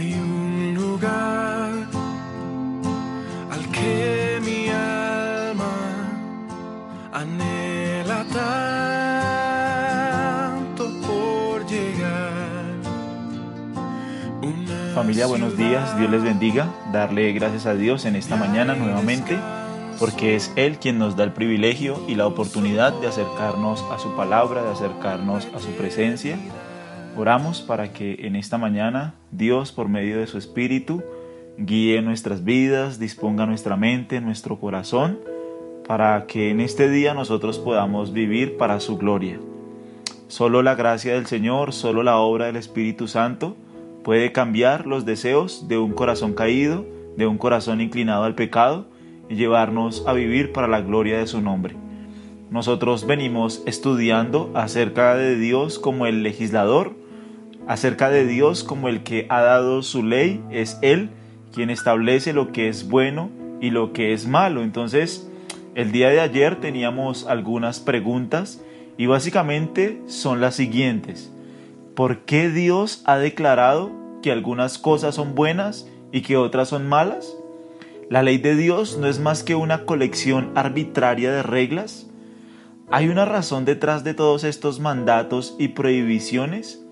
Hay un lugar al que mi alma anhela tanto por llegar. Una Familia, buenos días, Dios les bendiga. Darle gracias a Dios en esta mañana nuevamente, porque es Él quien nos da el privilegio y la oportunidad de acercarnos a su palabra, de acercarnos a su presencia. Oramos para que en esta mañana Dios, por medio de su Espíritu, guíe nuestras vidas, disponga nuestra mente, nuestro corazón, para que en este día nosotros podamos vivir para su gloria. Solo la gracia del Señor, solo la obra del Espíritu Santo puede cambiar los deseos de un corazón caído, de un corazón inclinado al pecado y llevarnos a vivir para la gloria de su nombre. Nosotros venimos estudiando acerca de Dios como el legislador, acerca de Dios como el que ha dado su ley, es Él quien establece lo que es bueno y lo que es malo. Entonces, el día de ayer teníamos algunas preguntas y básicamente son las siguientes. ¿Por qué Dios ha declarado que algunas cosas son buenas y que otras son malas? ¿La ley de Dios no es más que una colección arbitraria de reglas? ¿Hay una razón detrás de todos estos mandatos y prohibiciones?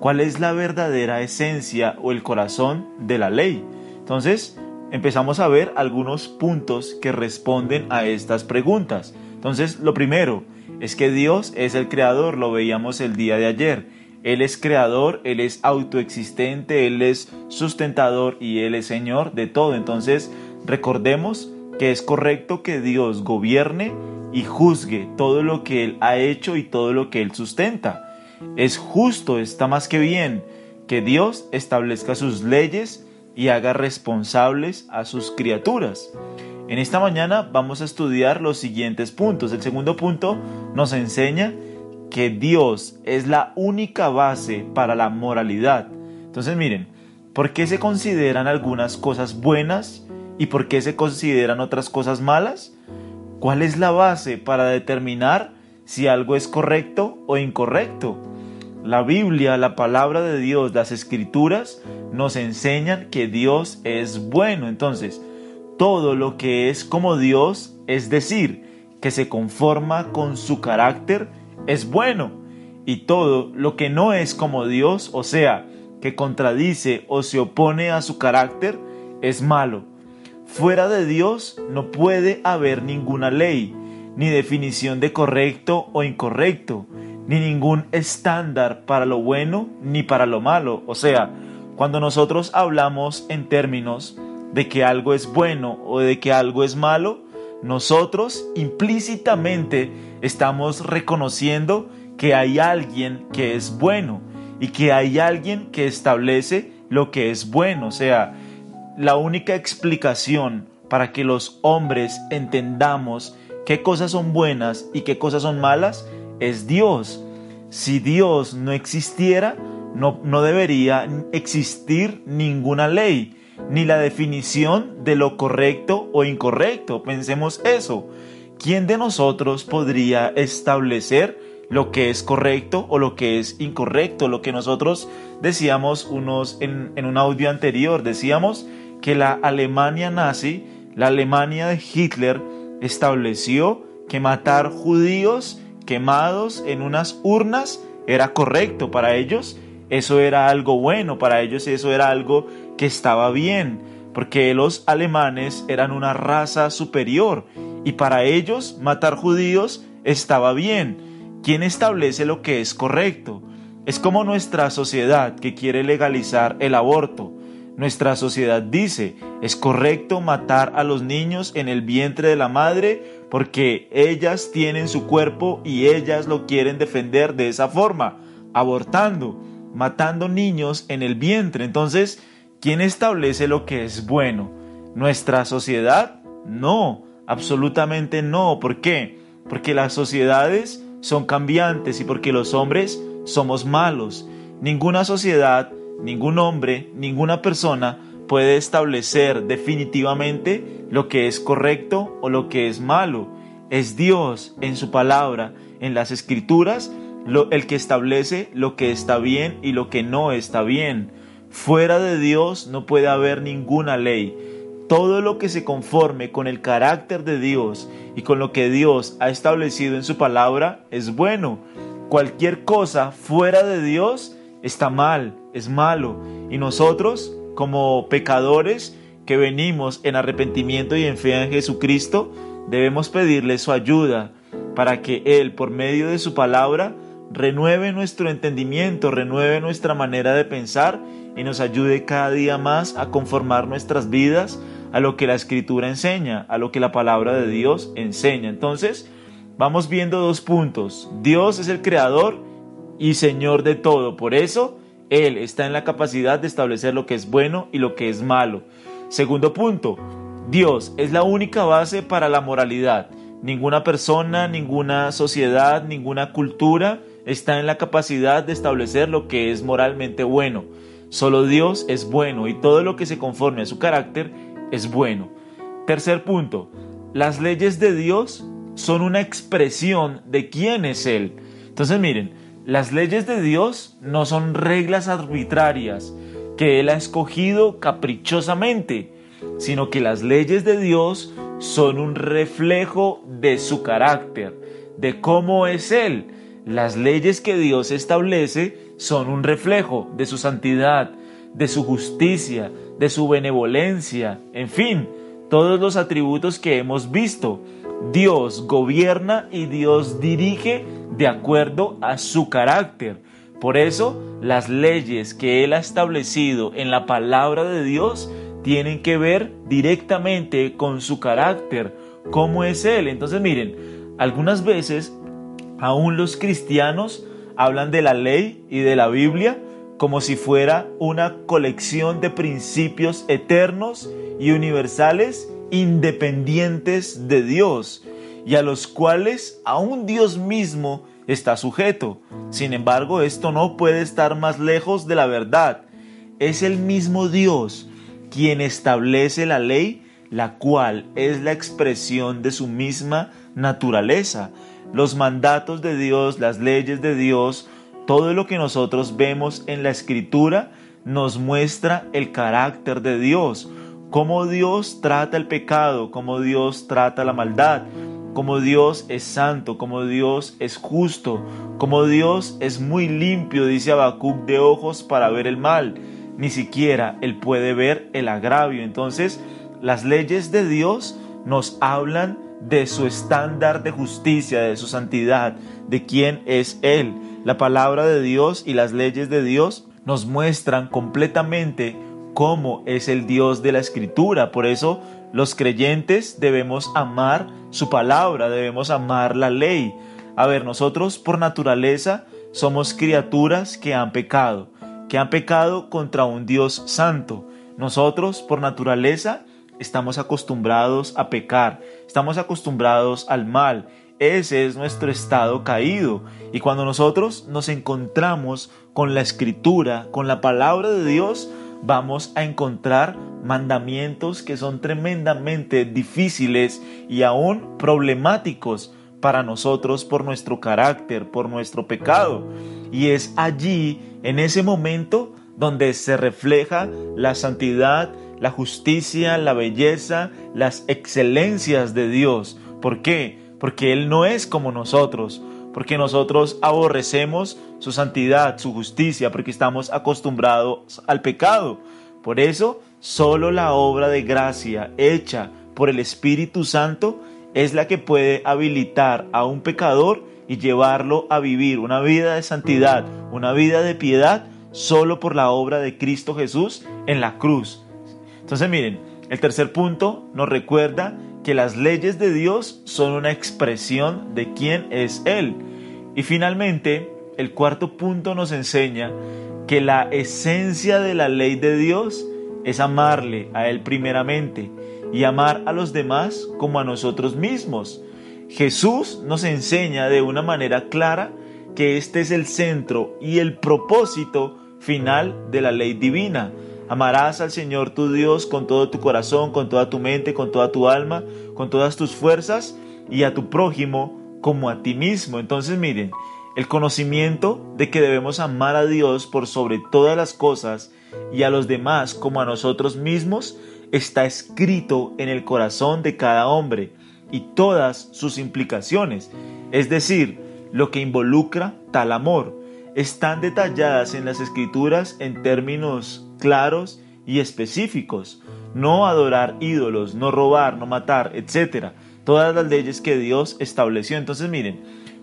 ¿Cuál es la verdadera esencia o el corazón de la ley? Entonces, empezamos a ver algunos puntos que responden a estas preguntas. Entonces, lo primero es que Dios es el creador, lo veíamos el día de ayer. Él es creador, Él es autoexistente, Él es sustentador y Él es Señor de todo. Entonces, recordemos que es correcto que Dios gobierne y juzgue todo lo que Él ha hecho y todo lo que Él sustenta. Es justo, está más que bien que Dios establezca sus leyes y haga responsables a sus criaturas. En esta mañana vamos a estudiar los siguientes puntos. El segundo punto nos enseña que Dios es la única base para la moralidad. Entonces miren, ¿por qué se consideran algunas cosas buenas y por qué se consideran otras cosas malas? ¿Cuál es la base para determinar si algo es correcto o incorrecto? La Biblia, la palabra de Dios, las escrituras nos enseñan que Dios es bueno. Entonces, todo lo que es como Dios, es decir, que se conforma con su carácter, es bueno. Y todo lo que no es como Dios, o sea, que contradice o se opone a su carácter, es malo. Fuera de Dios no puede haber ninguna ley, ni definición de correcto o incorrecto, ni ningún estándar para lo bueno ni para lo malo. O sea, cuando nosotros hablamos en términos de que algo es bueno o de que algo es malo, nosotros implícitamente estamos reconociendo que hay alguien que es bueno y que hay alguien que establece lo que es bueno. O sea, la única explicación para que los hombres entendamos qué cosas son buenas y qué cosas son malas es Dios. Si Dios no existiera, no, no debería existir ninguna ley, ni la definición de lo correcto o incorrecto. Pensemos eso. ¿Quién de nosotros podría establecer lo que es correcto o lo que es incorrecto? Lo que nosotros decíamos unos en, en un audio anterior, decíamos que la Alemania nazi, la Alemania de Hitler, estableció que matar judíos quemados en unas urnas era correcto para ellos. Eso era algo bueno, para ellos eso era algo que estaba bien, porque los alemanes eran una raza superior y para ellos matar judíos estaba bien. ¿Quién establece lo que es correcto? Es como nuestra sociedad que quiere legalizar el aborto. Nuestra sociedad dice, es correcto matar a los niños en el vientre de la madre porque ellas tienen su cuerpo y ellas lo quieren defender de esa forma, abortando, matando niños en el vientre. Entonces, ¿quién establece lo que es bueno? ¿Nuestra sociedad? No, absolutamente no. ¿Por qué? Porque las sociedades son cambiantes y porque los hombres somos malos. Ninguna sociedad Ningún hombre, ninguna persona puede establecer definitivamente lo que es correcto o lo que es malo. Es Dios en su palabra, en las escrituras, el que establece lo que está bien y lo que no está bien. Fuera de Dios no puede haber ninguna ley. Todo lo que se conforme con el carácter de Dios y con lo que Dios ha establecido en su palabra es bueno. Cualquier cosa fuera de Dios está mal, es malo. Y nosotros, como pecadores que venimos en arrepentimiento y en fe en Jesucristo, debemos pedirle su ayuda para que Él, por medio de su palabra, renueve nuestro entendimiento, renueve nuestra manera de pensar y nos ayude cada día más a conformar nuestras vidas a lo que la escritura enseña, a lo que la palabra de Dios enseña. Entonces, vamos viendo dos puntos. Dios es el creador y Señor de todo. Por eso, Él está en la capacidad de establecer lo que es bueno y lo que es malo. Segundo punto, Dios es la única base para la moralidad. Ninguna persona, ninguna sociedad, ninguna cultura está en la capacidad de establecer lo que es moralmente bueno. Solo Dios es bueno y todo lo que se conforme a su carácter es bueno. Tercer punto, las leyes de Dios son una expresión de quién es Él. Entonces miren, las leyes de Dios no son reglas arbitrarias que Él ha escogido caprichosamente, sino que las leyes de Dios son un reflejo de su carácter, de cómo es Él. Las leyes que Dios establece son un reflejo de su santidad, de su justicia, de su benevolencia, en fin, todos los atributos que hemos visto. Dios gobierna y Dios dirige de acuerdo a su carácter. Por eso, las leyes que Él ha establecido en la palabra de Dios tienen que ver directamente con su carácter, cómo es Él. Entonces miren, algunas veces aún los cristianos hablan de la ley y de la Biblia como si fuera una colección de principios eternos y universales independientes de Dios y a los cuales aún Dios mismo está sujeto. Sin embargo, esto no puede estar más lejos de la verdad. Es el mismo Dios quien establece la ley, la cual es la expresión de su misma naturaleza. Los mandatos de Dios, las leyes de Dios, todo lo que nosotros vemos en la escritura nos muestra el carácter de Dios, cómo Dios trata el pecado, cómo Dios trata la maldad, cómo Dios es santo, cómo Dios es justo, cómo Dios es muy limpio, dice Habacuc, de ojos para ver el mal ni siquiera Él puede ver el agravio. Entonces, las leyes de Dios nos hablan de su estándar de justicia, de su santidad, de quién es Él. La palabra de Dios y las leyes de Dios nos muestran completamente cómo es el Dios de la Escritura. Por eso los creyentes debemos amar su palabra, debemos amar la ley. A ver, nosotros por naturaleza somos criaturas que han pecado que han pecado contra un Dios santo. Nosotros, por naturaleza, estamos acostumbrados a pecar, estamos acostumbrados al mal. Ese es nuestro estado caído. Y cuando nosotros nos encontramos con la escritura, con la palabra de Dios, vamos a encontrar mandamientos que son tremendamente difíciles y aún problemáticos para nosotros por nuestro carácter, por nuestro pecado. Y es allí, en ese momento, donde se refleja la santidad, la justicia, la belleza, las excelencias de Dios. ¿Por qué? Porque Él no es como nosotros, porque nosotros aborrecemos su santidad, su justicia, porque estamos acostumbrados al pecado. Por eso, solo la obra de gracia hecha por el Espíritu Santo es la que puede habilitar a un pecador y llevarlo a vivir una vida de santidad, una vida de piedad, solo por la obra de Cristo Jesús en la cruz. Entonces miren, el tercer punto nos recuerda que las leyes de Dios son una expresión de quién es Él. Y finalmente, el cuarto punto nos enseña que la esencia de la ley de Dios es amarle a Él primeramente y amar a los demás como a nosotros mismos. Jesús nos enseña de una manera clara que este es el centro y el propósito final de la ley divina. Amarás al Señor tu Dios con todo tu corazón, con toda tu mente, con toda tu alma, con todas tus fuerzas y a tu prójimo como a ti mismo. Entonces miren, el conocimiento de que debemos amar a Dios por sobre todas las cosas y a los demás como a nosotros mismos está escrito en el corazón de cada hombre y todas sus implicaciones, es decir, lo que involucra tal amor, están detalladas en las escrituras en términos claros y específicos. No adorar ídolos, no robar, no matar, etc. Todas las leyes que Dios estableció. Entonces miren,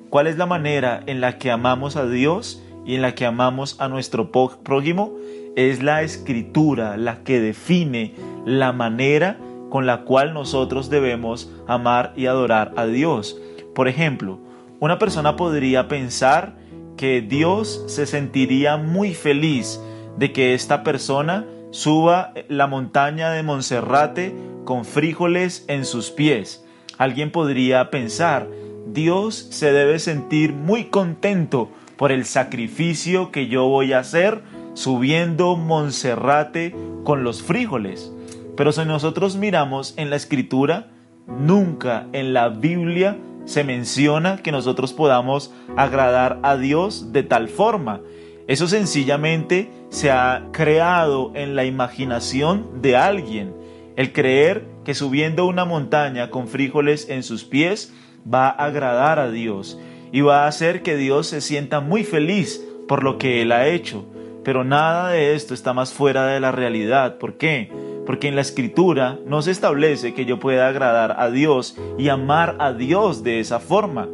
¿cuál es la manera en la que amamos a Dios y en la que amamos a nuestro prójimo? Es la escritura la que define la manera con la cual nosotros debemos amar y adorar a Dios. Por ejemplo, una persona podría pensar que Dios se sentiría muy feliz de que esta persona suba la montaña de Monserrate con frijoles en sus pies. Alguien podría pensar, Dios se debe sentir muy contento por el sacrificio que yo voy a hacer subiendo Monserrate con los frijoles. Pero si nosotros miramos en la escritura, nunca en la Biblia se menciona que nosotros podamos agradar a Dios de tal forma. Eso sencillamente se ha creado en la imaginación de alguien. El creer que subiendo una montaña con frijoles en sus pies va a agradar a Dios y va a hacer que Dios se sienta muy feliz por lo que Él ha hecho. Pero nada de esto está más fuera de la realidad. ¿Por qué? Porque en la escritura no se establece que yo pueda agradar a Dios y amar a Dios de esa forma.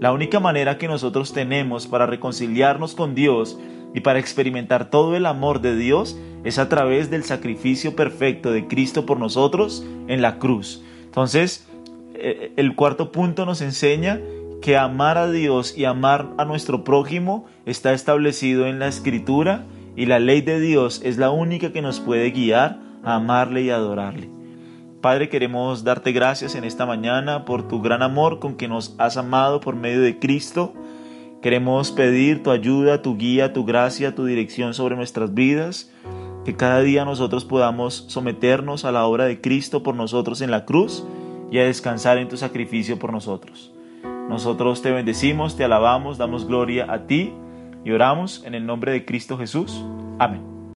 La única manera que nosotros tenemos para reconciliarnos con Dios y para experimentar todo el amor de Dios es a través del sacrificio perfecto de Cristo por nosotros en la cruz. Entonces, eh, el cuarto punto nos enseña que amar a Dios y amar a nuestro prójimo está establecido en la escritura y la ley de Dios es la única que nos puede guiar a amarle y adorarle. Padre, queremos darte gracias en esta mañana por tu gran amor con que nos has amado por medio de Cristo. Queremos pedir tu ayuda, tu guía, tu gracia, tu dirección sobre nuestras vidas. Que cada día nosotros podamos someternos a la obra de Cristo por nosotros en la cruz y a descansar en tu sacrificio por nosotros. Nosotros te bendecimos, te alabamos, damos gloria a ti y oramos en el nombre de Cristo Jesús. Amén.